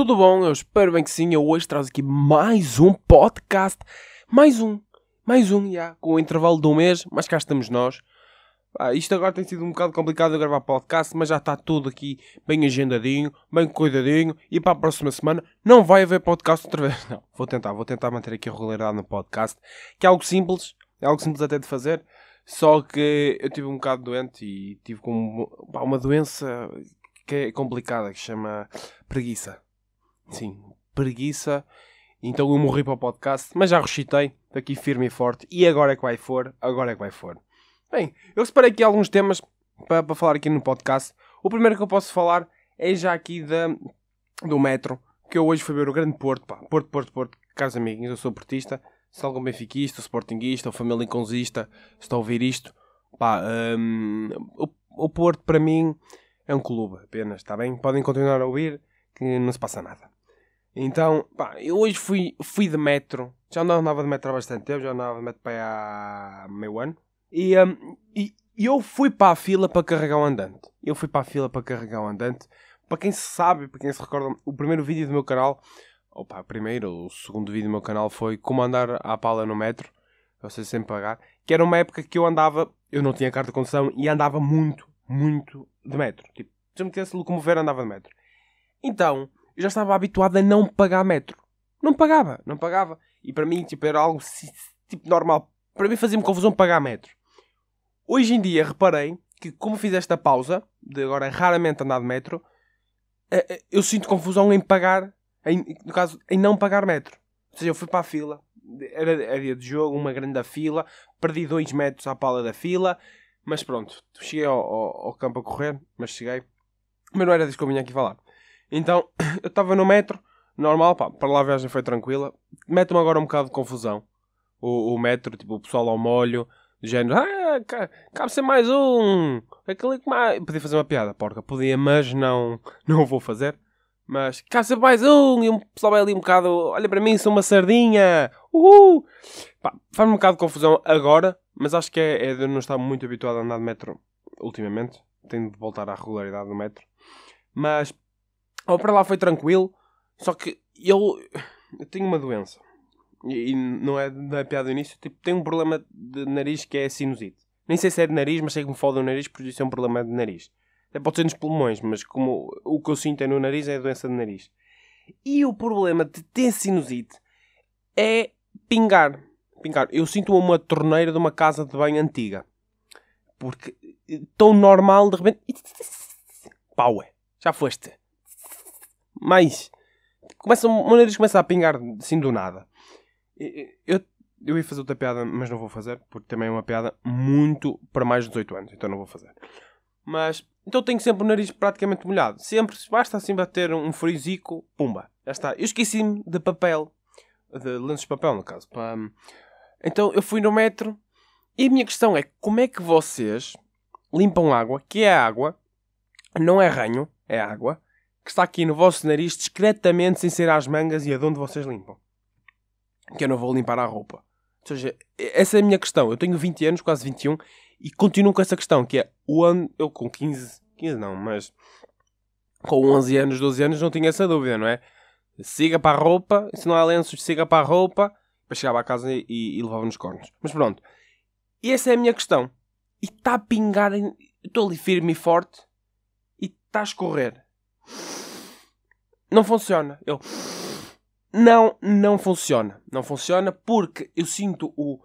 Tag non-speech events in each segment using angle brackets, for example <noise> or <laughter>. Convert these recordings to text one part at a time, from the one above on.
tudo bom? Eu espero bem que sim. Eu hoje trago aqui mais um podcast. Mais um. Mais um, já. Com o intervalo de um mês, mas cá estamos nós. Ah, isto agora tem sido um bocado complicado de gravar podcast, mas já está tudo aqui bem agendadinho, bem cuidadinho. E para a próxima semana não vai haver podcast outra vez. <laughs> Não, vou tentar, vou tentar manter aqui a regularidade no podcast, que é algo simples, é algo simples até de fazer. Só que eu tive um bocado doente e tive com uma doença que é complicada, que chama preguiça. Sim, preguiça. Então eu morri para o podcast, mas já ressuscitei, aqui firme e forte. E agora é que vai for, agora é que vai for. Bem, eu separei aqui alguns temas para, para falar aqui no podcast. O primeiro que eu posso falar é já aqui da, do metro, que eu hoje fui ver o Grande Porto, pá. Porto, Porto, Porto, caros amigos, eu sou portista, se algum benfiquista, sportinguista, ou família está a ouvir isto, pá, um, o, o Porto para mim é um clube apenas, está bem? Podem continuar a ouvir, que não se passa nada. Então, pá, eu hoje fui, fui de metro. Já andava de metro há bastante tempo, já andava de metro para há meio ano. E, um, e eu fui para a fila para carregar o andante. Eu fui para a fila para carregar o andante. Para quem se sabe, para quem se recorda, o primeiro vídeo do meu canal, opa, o primeiro, o segundo vídeo do meu canal foi como andar à pala no metro. Vocês sempre pagar. Que era uma época que eu andava, eu não tinha carta de condução e andava muito, muito de metro. Tipo, se eu me tivesse locomover, andava de metro. Então, eu já estava habituado a não pagar metro. Não pagava, não pagava. E para mim, tipo, era algo tipo normal. Para mim fazia-me confusão pagar metro. Hoje em dia, reparei que como fiz esta pausa, de agora raramente andar de metro, eh, eh, eu sinto confusão em pagar, em, no caso, em não pagar metro. Ou seja, eu fui para a fila, era, era dia de jogo, uma grande fila, perdi 2 metros à pala da fila, mas pronto, cheguei ao, ao, ao campo a correr, mas cheguei. Mas não era disso que eu vinha aqui falar. Então, <coughs> eu estava no metro, normal, pá, para lá a viagem foi tranquila. Mete-me agora um bocado de confusão. O, o metro, tipo, o pessoal ao molho, do género, ah, cabe ser mais um. Aquele que mais. Podia fazer uma piada, porca, podia, mas não, <laughs> não vou fazer. Mas cabe ser mais um. E o pessoal vai ali um bocado, olha para mim, sou uma sardinha. Uhul! faz-me um bocado de confusão agora, mas acho que é, é de não estar muito habituado a andar de metro ultimamente. Tenho de voltar à regularidade do metro. Mas ou para lá foi tranquilo, só que eu, eu tenho uma doença. E, e não é da piada do início, tipo, tenho um problema de nariz que é sinusite. Nem sei se é de nariz, mas sei que me foda o nariz, por isso é um problema de nariz. Até pode ser nos pulmões, mas como o que eu sinto é no nariz, é a doença de nariz. E o problema de ter sinusite é pingar. Pingar. Eu sinto uma torneira de uma casa de banho antiga. Porque tão normal, de repente... <laughs> Pau, é. Já foste mais. Começa, o nariz começa a pingar assim do nada. Eu, eu ia fazer outra piada, mas não vou fazer, porque também é uma piada muito para mais de 18 anos, então não vou fazer. Mas, então tenho sempre o nariz praticamente molhado. Sempre, basta assim bater um frizico, pumba, já está. Eu esqueci-me de papel, de lenços de papel no caso. Então eu fui no metro e a minha questão é, como é que vocês limpam água, que é água, não é ranho, é água, que está aqui no vosso nariz discretamente sem ser às mangas e aonde vocês limpam. Que eu não vou limpar a roupa. Ou seja, essa é a minha questão. Eu tenho 20 anos, quase 21, e continuo com essa questão, que é o ano. Eu com 15, 15 não, mas com 11 anos, 12 anos não tinha essa dúvida, não é? Siga para a roupa, se não há lenços, siga para a roupa, para chegar à casa e, e levava nos cornos. Mas pronto. E essa é a minha questão. E está a pingar, estou ali firme e forte, e está a escorrer não funciona. Eu não, não funciona. Não funciona porque eu sinto o,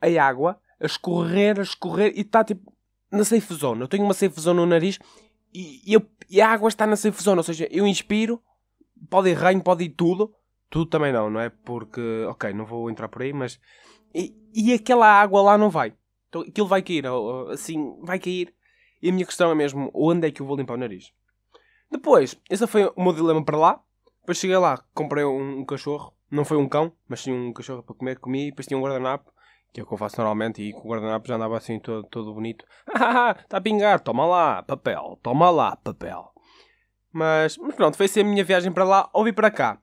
a água a escorrer, a escorrer e está tipo na safe zone. Eu tenho uma safe zone no nariz e, eu, e a água está na safe zone. Ou seja, eu inspiro, pode ir ranho, pode ir tudo. Tudo também não, não é? Porque, ok, não vou entrar por aí, mas. E, e aquela água lá não vai. Então aquilo vai cair, assim, vai cair. E a minha questão é mesmo: onde é que eu vou limpar o nariz? Depois, esse foi o meu dilema para lá. Depois cheguei lá, comprei um, um cachorro. Não foi um cão, mas tinha um cachorro para comer, comi. E depois tinha um guardanapo, que é o que eu faço normalmente. E com o guardanapo já andava assim todo, todo bonito. <laughs> Está a pingar, toma lá, papel, toma lá, papel. Mas, mas pronto, foi assim a minha viagem para lá. Ouvi para cá.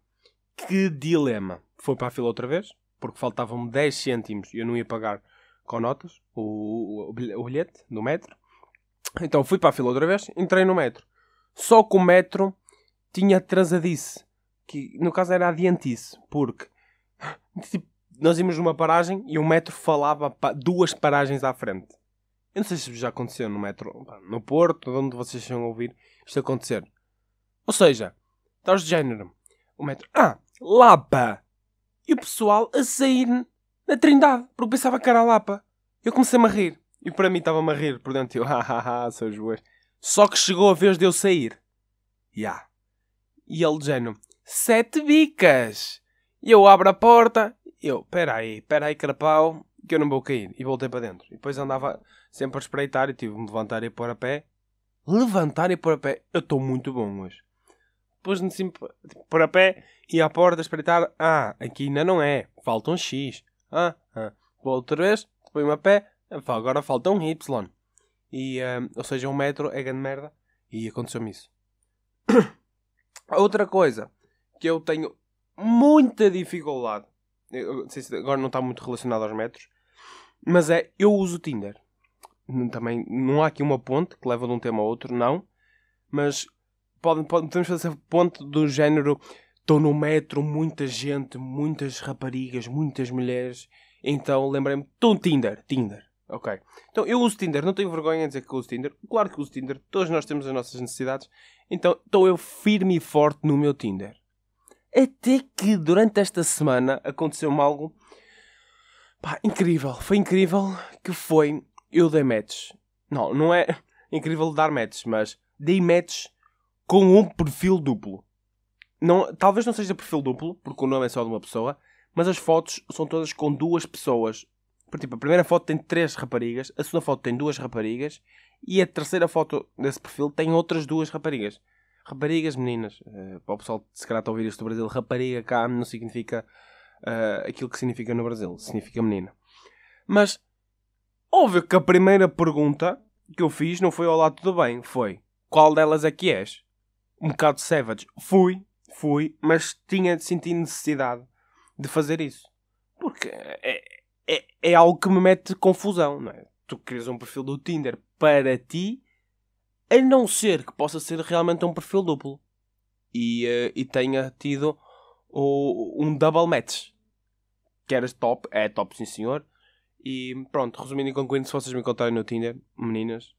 Que dilema. Foi para a fila outra vez, porque faltavam-me 10 cêntimos e eu não ia pagar com notas o, o, o bilhete do metro. Então fui para a fila outra vez, entrei no metro. Só que o metro tinha atrasadice. que no caso era adiantice, porque tipo, nós íamos numa paragem e o metro falava duas paragens à frente. Eu não sei se já aconteceu no metro, no Porto, onde vocês a ouvir isto acontecer. Ou seja, estás de género, o metro, ah, Lapa! E o pessoal a sair na Trindade, porque pensava que era Lapa. Eu comecei-me a rir. E para mim estava-me a rir por dentro. Eu, <laughs> hahaha, seus boas. Só que chegou a vez de eu sair. Ya. Yeah. E ele dizendo, sete bicas. E eu abro a porta. Eu, peraí, peraí, carapau, que eu não vou cair. E voltei para dentro. E depois andava sempre a espreitar e tive de me levantar e pôr a pé. Levantar e pôr a pé. Eu estou muito bom hoje. Pus-me sempre tipo, pôr a pé e à porta espreitar. Ah, aqui ainda não é. Falta um X. Ah, ah. Vou outra vez, põe-me a pé. Agora falta um Y. E, um, ou seja, um metro é grande merda. E aconteceu-me isso. <coughs> Outra coisa que eu tenho muita dificuldade. Eu, agora não está muito relacionado aos metros. Mas é, eu uso o Tinder. Também não há aqui uma ponte que leva de um tema a outro, não. Mas pode, pode, podemos fazer ponte do género estou no metro, muita gente, muitas raparigas, muitas mulheres. Então lembrei-me, estou no Tinder, Tinder. Ok. Então eu uso Tinder, não tenho vergonha de dizer que uso Tinder. Claro que uso Tinder, todos nós temos as nossas necessidades. Então estou eu firme e forte no meu Tinder. Até que durante esta semana aconteceu-me algo pá, incrível. Foi incrível que foi eu dei match. Não, não é <laughs> incrível dar match, mas dei match com um perfil duplo. Não, talvez não seja perfil duplo, porque o nome é só de uma pessoa, mas as fotos são todas com duas pessoas. Por tipo, a primeira foto tem três raparigas, a segunda foto tem duas raparigas e a terceira foto desse perfil tem outras duas raparigas. Raparigas, meninas. Uh, para o pessoal se calhar está a ouvir isto do Brasil, rapariga cá não significa uh, aquilo que significa no Brasil, significa menina. Mas, óbvio que a primeira pergunta que eu fiz não foi olá, tudo bem, foi qual delas é que és? Um bocado savage. Fui, fui, mas tinha de sentir necessidade de fazer isso. Porque é, é, é algo que me mete confusão, não é? Tu crias um perfil do Tinder para ti, a não ser que possa ser realmente um perfil duplo e, uh, e tenha tido o, um double match. Que era top, é top, sim senhor. E pronto, resumindo e concluindo, se vocês me encontrarem no Tinder, meninas,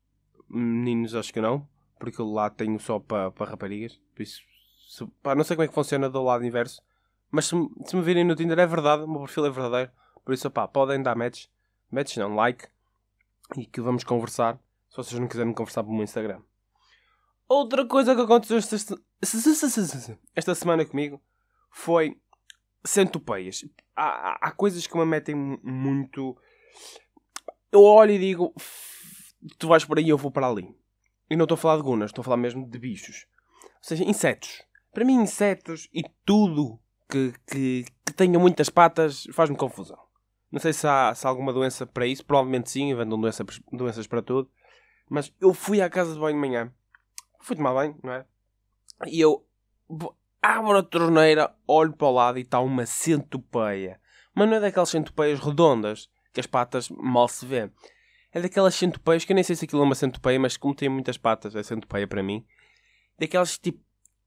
meninos acho que não, porque lá tenho só para pa raparigas. Por isso, se, não sei como é que funciona do lado inverso. Mas se, se me virem no Tinder é verdade, o meu perfil é verdadeiro. Por isso, pá, podem dar match. Match não, like. E que vamos conversar. Se vocês não quiserem conversar pelo meu Instagram. Outra coisa que aconteceu esta, esta semana comigo foi centopeias. Há, há coisas que me metem muito. Eu olho e digo: tu vais por aí, eu vou para ali. E não estou a falar de gunas, estou a falar mesmo de bichos. Ou seja, insetos. Para mim, insetos e tudo que, que, que tenha muitas patas faz-me confusão. Não sei se há, se há, alguma doença para isso, provavelmente sim, inventam doença, doenças para tudo. Mas eu fui à casa de banho de manhã, fui tomar banho, não é? E eu abro a torneira, olho para o lado e está uma centopeia. Mas não é daquelas centopeias redondas, que as patas mal se vê. É daquelas centopeias, que eu nem sei se aquilo é uma centopeia, mas como tem muitas patas, é centopeia para mim. Daquelas tipo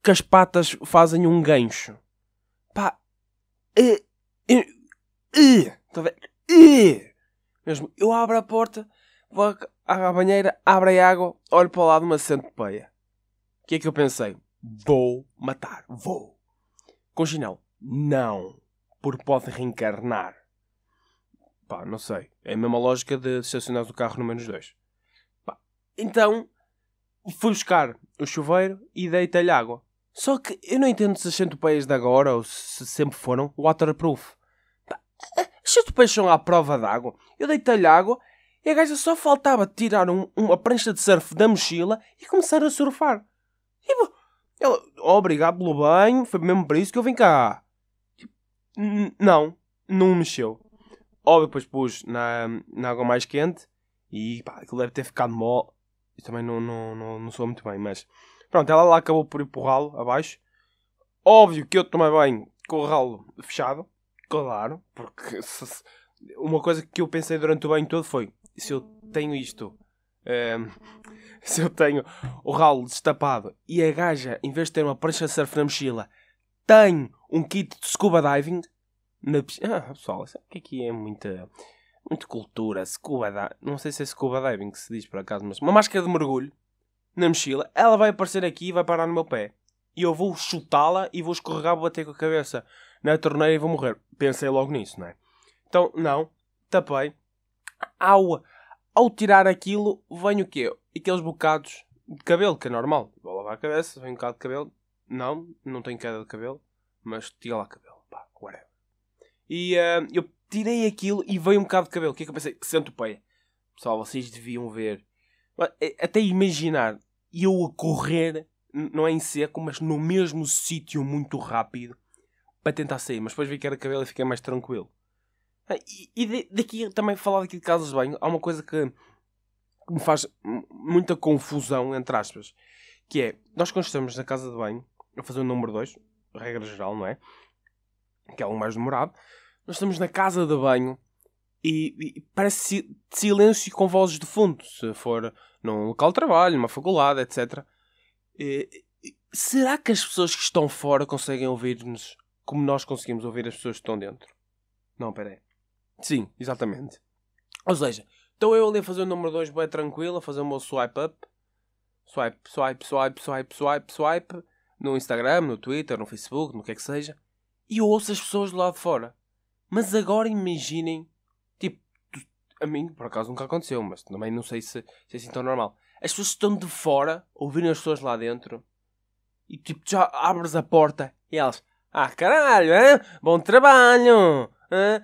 que as patas fazem um gancho. Pá. Uh, uh, uh, uh, mesmo, eu abro a porta, vou à banheira, abro a água, olho para o lado uma centopeia. O que é que eu pensei? Vou matar, vou. Com chinelo, não, porque pode reencarnar. Pá, não sei. É a mesma lógica de estacionar o carro no menos 2. Então, fui buscar o chuveiro e deitei-lhe água. Só que eu não entendo se as centopeias de agora ou se sempre foram waterproof. As centopeias são à prova d'água. Eu deitei-lhe água e a gaja só faltava tirar um, uma prancha de surf da mochila e começar a surfar. E ela, obrigado pelo banho, foi mesmo para isso que eu vim cá. Não, não mexeu. Óbvio, depois pus na, na água mais quente e pá, aquilo deve ter ficado mole. E também não, não, não, não sou muito bem, mas pronto, ela lá acabou por o ralo abaixo. Óbvio que eu tomei bem com o ralo fechado, claro, porque se, uma coisa que eu pensei durante o banho todo foi: se eu tenho isto, um, ehm, <laughs> se eu tenho o ralo destapado e a gaja, em vez de ter uma prancha de surf na mochila, tem um kit de scuba diving na piscina. Ah, pessoal, sabe que aqui é muita, muita cultura? Scuba. Não sei se é scuba diving que se diz por acaso, mas uma máscara de mergulho na mochila. Ela vai aparecer aqui e vai parar no meu pé. E eu vou chutá-la e vou escorregar, bater com a cabeça na torneira e vou morrer. Pensei logo nisso, não é? Então, não. Tapei. Ao, ao tirar aquilo, vem o quê? Aqueles bocados de cabelo, que é normal. Vou lavar a cabeça, vem um bocado de cabelo. Não, não tenho queda de cabelo. Mas tira lá cabelo. Pá, whatever. E uh, eu tirei aquilo e veio um bocado de cabelo. O que é que eu pensei? Centopeia. Pessoal, vocês deviam ver. É, até imaginar eu a correr, não é em seco, mas no mesmo sítio muito rápido para tentar sair. Mas depois vi que era cabelo e fiquei mais tranquilo. Ah, e, e daqui também falar aqui de casas de banho, há uma coisa que me faz muita confusão, entre aspas, que é, nós quando estamos na casa de banho, a fazer o número 2, regra geral, não é? Que é algo mais demorado, nós estamos na casa de banho e, e parece silêncio com vozes de fundo, se for num local de trabalho, numa faculdade, etc. E, será que as pessoas que estão fora conseguem ouvir-nos como nós conseguimos ouvir as pessoas que estão dentro? Não, peraí. Sim, exatamente. Ou seja, estou eu ali a fazer o número 2 bem tranquilo, a fazer o meu swipe up. Swipe, swipe, swipe, swipe, swipe, swipe. No Instagram, no Twitter, no Facebook, no que é que seja. E eu ouço as pessoas do lado de fora. Mas agora imaginem, tipo, a mim por acaso nunca aconteceu, mas também não sei se, se é assim tão normal. As pessoas estão de fora, ouvirem as pessoas lá dentro, e tipo, já abres a porta e elas, ah caralho, hein? bom trabalho, hein?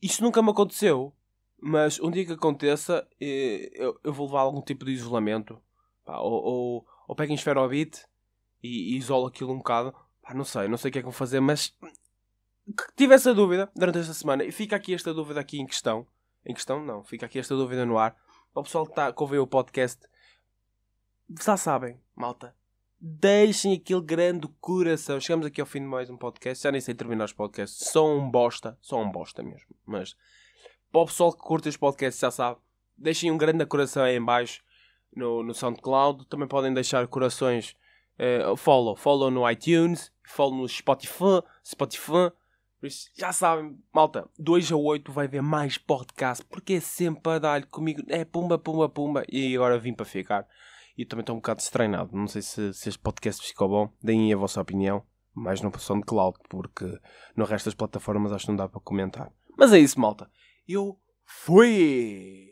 Isto nunca me aconteceu. Mas um dia que aconteça, eh, eu, eu vou levar algum tipo de isolamento. Pá, ou, ou, ou pego em esferobit e, e isolo aquilo um bocado. Pá, não sei, não sei o que é que vou fazer, mas tive essa dúvida durante esta semana. E fica aqui esta dúvida aqui em questão. Em questão, não. Fica aqui esta dúvida no ar. Para o pessoal que, está, que ouviu o podcast. Já sabem, malta. Deixem aquele grande coração. Chegamos aqui ao fim de mais um podcast. Já nem sei terminar os podcasts. São um bosta. São um bosta mesmo. Mas para o pessoal que curte os podcasts já sabe. Deixem um grande coração aí em baixo no, no SoundCloud. Também podem deixar corações. Uh, follow. Follow no iTunes. Follow no Spotify. Spotify. Já sabem, malta, 2 a 8 vai ver mais podcast, porque é sempre a dar comigo, é pumba, pumba, pumba, e agora vim para ficar e também estou um bocado estreinado. Não sei se, se este podcast ficou bom. Deem a vossa opinião, mais no de cloud, porque no resto das plataformas acho que não dá para comentar. Mas é isso, malta. Eu fui!